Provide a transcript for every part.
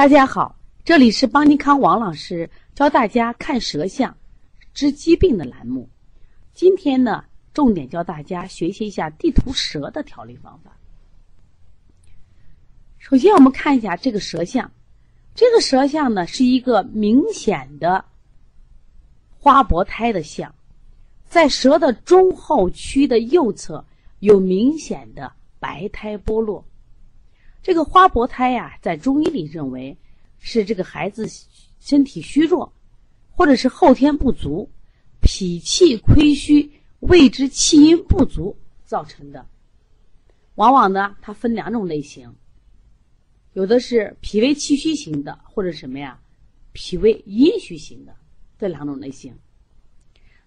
大家好，这里是邦尼康王老师教大家看舌象、治疾病的栏目。今天呢，重点教大家学习一下地图舌的调理方法。首先，我们看一下这个舌象，这个舌象呢是一个明显的花薄胎的象，在舌的中后区的右侧有明显的白苔剥落。这个花薄胎呀，在中医里认为是这个孩子身体虚弱，或者是后天不足、脾气亏虚、胃之气阴不足造成的。往往呢，它分两种类型，有的是脾胃气虚型的，或者什么呀，脾胃阴虚型的这两种类型。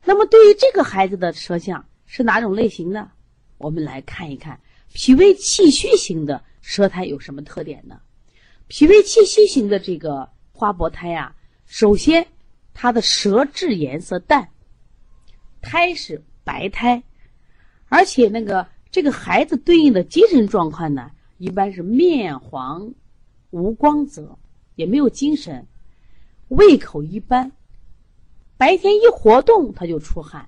那么，对于这个孩子的舌象是哪种类型呢？我们来看一看脾胃气虚型的。舌苔有什么特点呢？脾胃气虚型的这个花薄胎呀，首先它的舌质颜色淡，苔是白苔，而且那个这个孩子对应的精神状况呢，一般是面黄、无光泽，也没有精神，胃口一般，白天一活动他就出汗，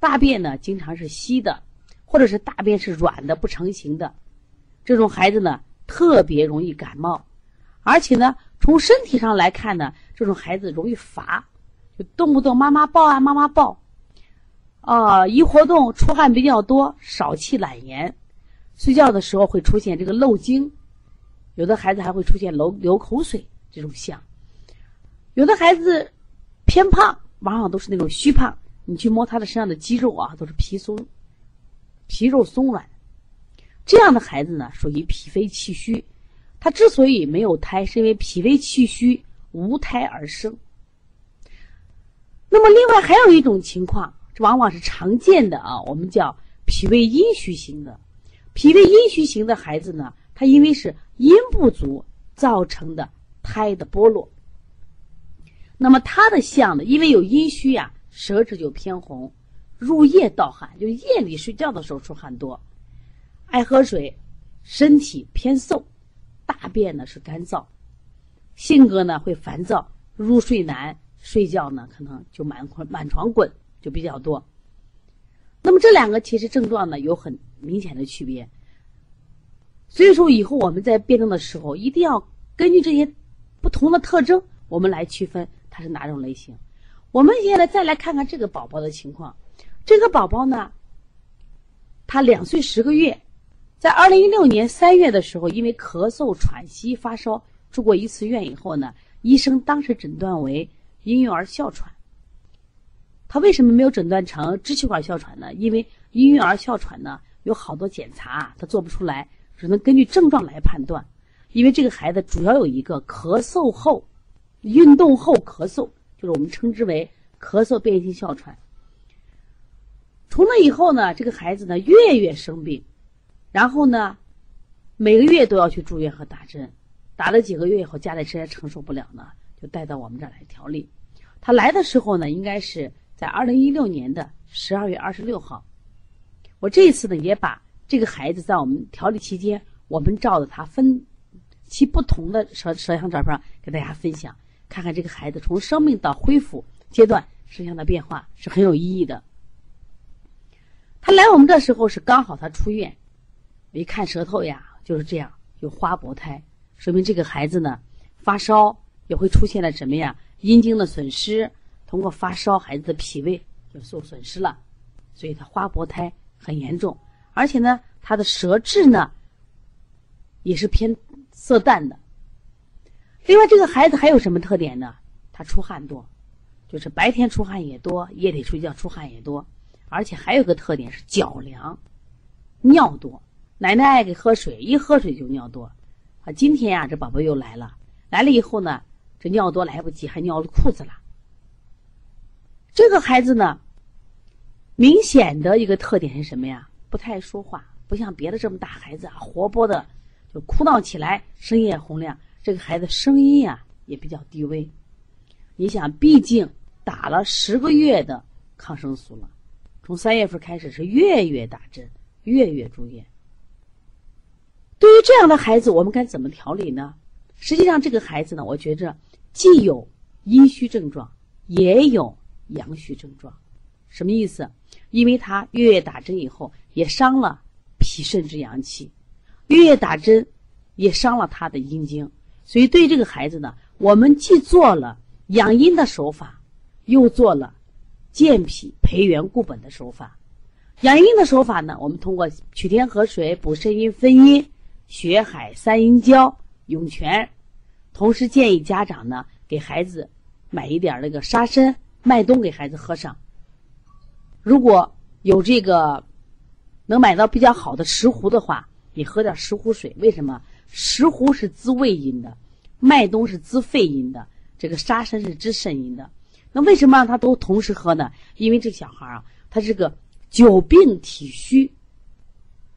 大便呢经常是稀的，或者是大便是软的不成形的。这种孩子呢，特别容易感冒，而且呢，从身体上来看呢，这种孩子容易乏，就动不动妈妈抱啊，妈妈抱，啊，一活动出汗比较多，少气懒言，睡觉的时候会出现这个漏精，有的孩子还会出现流流口水这种象，有的孩子偏胖，往往都是那种虚胖，你去摸他的身上的肌肉啊，都是皮松，皮肉松软。这样的孩子呢，属于脾肺气虚，他之所以没有胎，是因为脾胃气虚无胎而生。那么，另外还有一种情况，这往往是常见的啊，我们叫脾胃阴虚型的。脾胃阴虚型的孩子呢，他因为是阴不足造成的胎的剥落。那么他的象呢，因为有阴虚呀，舌质就偏红，入夜盗汗，就夜里睡觉的时候出汗多。爱喝水，身体偏瘦，大便呢是干燥，性格呢会烦躁，入睡难，睡觉呢可能就满满床滚就比较多。那么这两个其实症状呢有很明显的区别，所以说以后我们在辩证的时候一定要根据这些不同的特征，我们来区分它是哪种类型。我们现在再来看看这个宝宝的情况，这个宝宝呢，他两岁十个月。在二零一六年三月的时候，因为咳嗽、喘息、发烧，住过一次院以后呢，医生当时诊断为婴幼儿哮喘。他为什么没有诊断成支气管哮喘呢？因为婴幼儿哮喘呢有好多检查他做不出来，只能根据症状来判断。因为这个孩子主要有一个咳嗽后、运动后咳嗽，就是我们称之为咳嗽变异性哮喘。从那以后呢，这个孩子呢月月生病。然后呢，每个月都要去住院和打针，打了几个月以后，家里实在承受不了呢，就带到我们这儿来调理。他来的时候呢，应该是在二零一六年的十二月二十六号。我这一次呢，也把这个孩子在我们调理期间，我们照的他分其不同的舌舌像照片给大家分享，看看这个孩子从生命到恢复阶段舌象的变化是很有意义的。他来我们这时候是刚好他出院。一看舌头呀，就是这样，有花薄胎，说明这个孩子呢，发烧也会出现了什么呀？阴经的损失，通过发烧，孩子的脾胃就受损失了，所以他花薄胎很严重，而且呢，他的舌质呢，也是偏色淡的。另外，这个孩子还有什么特点呢？他出汗多，就是白天出汗也多，夜里睡觉出汗也多，而且还有个特点是脚凉，尿多。奶奶爱给喝水，一喝水就尿多，啊，今天呀，这宝宝又来了，来了以后呢，这尿多来不及，还尿了裤子了。这个孩子呢，明显的一个特点是什么呀？不太爱说话，不像别的这么大孩子啊，活泼的，就哭闹起来，声音也洪亮。这个孩子声音呀也比较低微。你想，毕竟打了十个月的抗生素了，从三月份开始是月月打针，月月住院。对于这样的孩子，我们该怎么调理呢？实际上这个孩子呢，我觉着既有阴虚症状，也有阳虚症状。什么意思？因为他月月打针以后，也伤了脾肾之阳气，月月打针也伤了他的阴经，所以对这个孩子呢，我们既做了养阴的手法，又做了健脾培元固本的手法。养阴的手法呢，我们通过取天河水、补肾阴、分阴、血海三阴交、涌泉，同时建议家长呢给孩子买一点那个沙参、麦冬给孩子喝上。如果有这个能买到比较好的石斛的话，你喝点石斛水。为什么？石斛是滋胃阴的，麦冬是滋肺阴的，这个沙参是滋肾阴的。那为什么让他都同时喝呢？因为这小孩啊，他是个久病体虚。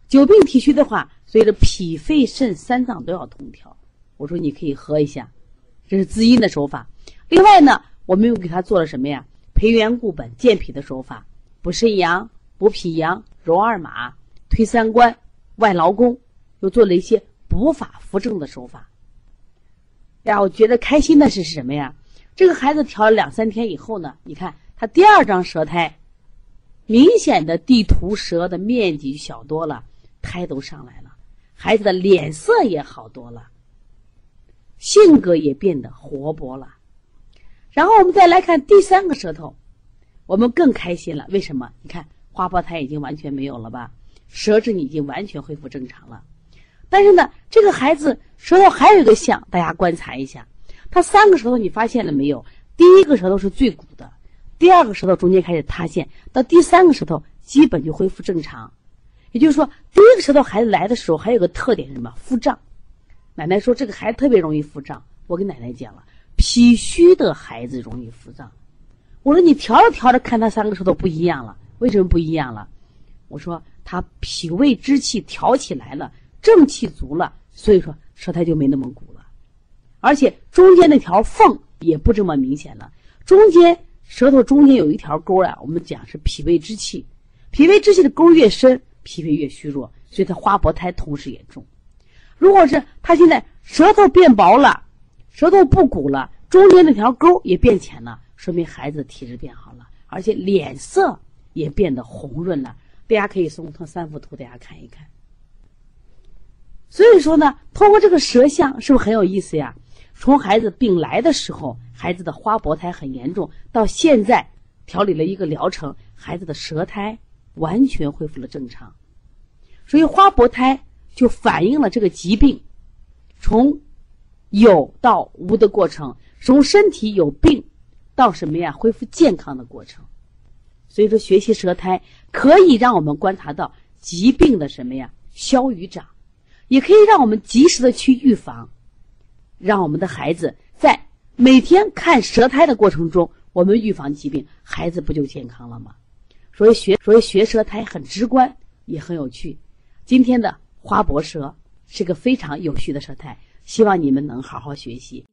久病体虚的话，所以这脾肺肾三脏都要通调。我说你可以喝一下，这是滋阴的手法。另外呢，我们又给他做了什么呀？培元固本、健脾的手法。补肾阳、补脾阳、揉二马、推三关、外劳宫，又做了一些补法扶正的手法。呀，我觉得开心的是什么呀？这个孩子调了两三天以后呢，你看他第二张舌苔，明显的地图舌的面积小多了，苔都上来了，孩子的脸色也好多了，性格也变得活泼了。然后我们再来看第三个舌头。我们更开心了，为什么？你看花胞胎已经完全没有了吧？舌质已经完全恢复正常了。但是呢，这个孩子舌头还有一个像，大家观察一下，他三个舌头你发现了没有？第一个舌头是最鼓的，第二个舌头中间开始塌陷，到第三个舌头基本就恢复正常。也就是说，第一个舌头孩子来的时候还有个特点是什么？腹胀。奶奶说这个孩子特别容易腹胀，我跟奶奶讲了，脾虚的孩子容易腹胀。我说你调着调着，看他三个舌头不一样了，为什么不一样了？我说他脾胃之气调起来了，正气足了，所以说舌苔就没那么鼓了，而且中间那条缝也不这么明显了。中间舌头中间有一条沟啊，我们讲是脾胃之气，脾胃之气的沟越深，脾胃越虚弱，所以他花薄胎同时也重。如果是他现在舌头变薄了，舌头不鼓了，中间那条沟也变浅了。说明孩子体质变好了，而且脸色也变得红润了。大家可以送通三幅图，大家看一看。所以说呢，通过这个舌象，是不是很有意思呀？从孩子病来的时候，孩子的花薄胎很严重，到现在调理了一个疗程，孩子的舌苔完全恢复了正常。所以花薄胎就反映了这个疾病从有到无的过程，从身体有病。到什么呀？恢复健康的过程。所以说，学习舌苔可以让我们观察到疾病的什么呀？消与长，也可以让我们及时的去预防，让我们的孩子在每天看舌苔的过程中，我们预防疾病，孩子不就健康了吗？所以学，所以学舌苔很直观，也很有趣。今天的花博舌是个非常有序的舌苔，希望你们能好好学习。